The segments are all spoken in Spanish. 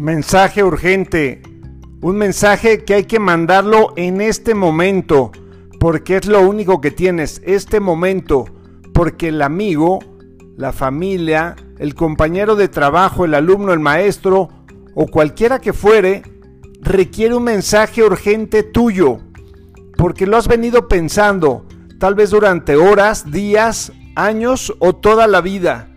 Mensaje urgente. Un mensaje que hay que mandarlo en este momento, porque es lo único que tienes, este momento, porque el amigo, la familia, el compañero de trabajo, el alumno, el maestro o cualquiera que fuere, requiere un mensaje urgente tuyo, porque lo has venido pensando, tal vez durante horas, días, años o toda la vida.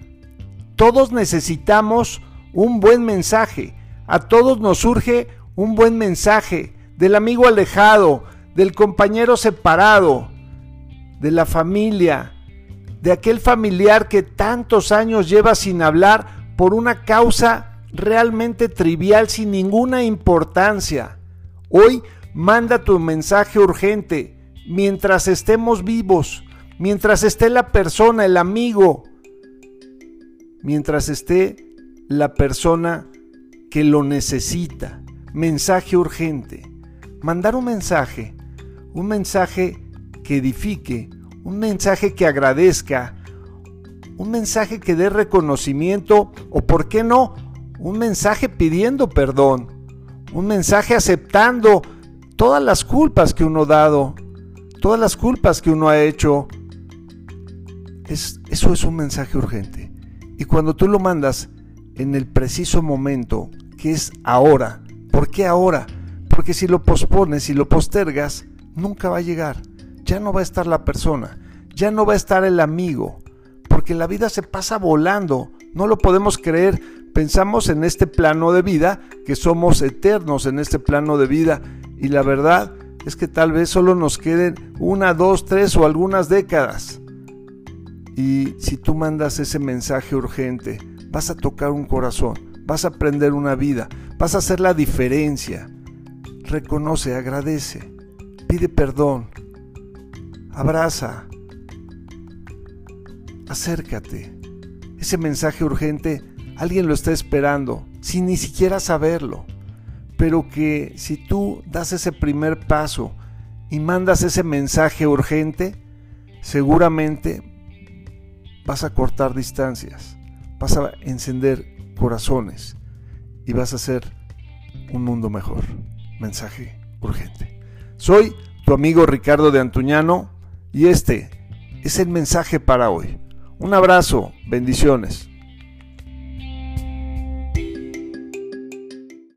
Todos necesitamos un buen mensaje a todos nos surge un buen mensaje del amigo alejado, del compañero separado, de la familia, de aquel familiar que tantos años lleva sin hablar por una causa realmente trivial sin ninguna importancia. Hoy manda tu mensaje urgente mientras estemos vivos, mientras esté la persona, el amigo, mientras esté la persona que lo necesita. Mensaje urgente. Mandar un mensaje. Un mensaje que edifique. Un mensaje que agradezca. Un mensaje que dé reconocimiento o, por qué no, un mensaje pidiendo perdón. Un mensaje aceptando todas las culpas que uno ha dado. Todas las culpas que uno ha hecho. Es, eso es un mensaje urgente. Y cuando tú lo mandas en el preciso momento que es ahora. ¿Por qué ahora? Porque si lo pospones, si lo postergas, nunca va a llegar. Ya no va a estar la persona, ya no va a estar el amigo, porque la vida se pasa volando, no lo podemos creer. Pensamos en este plano de vida, que somos eternos en este plano de vida, y la verdad es que tal vez solo nos queden una, dos, tres o algunas décadas. Y si tú mandas ese mensaje urgente, vas a tocar un corazón vas a aprender una vida, vas a hacer la diferencia. Reconoce, agradece, pide perdón, abraza, acércate. Ese mensaje urgente, alguien lo está esperando, sin ni siquiera saberlo. Pero que si tú das ese primer paso y mandas ese mensaje urgente, seguramente vas a cortar distancias, vas a encender corazones y vas a hacer un mundo mejor. Mensaje urgente. Soy tu amigo Ricardo de Antuñano y este es el mensaje para hoy. Un abrazo, bendiciones.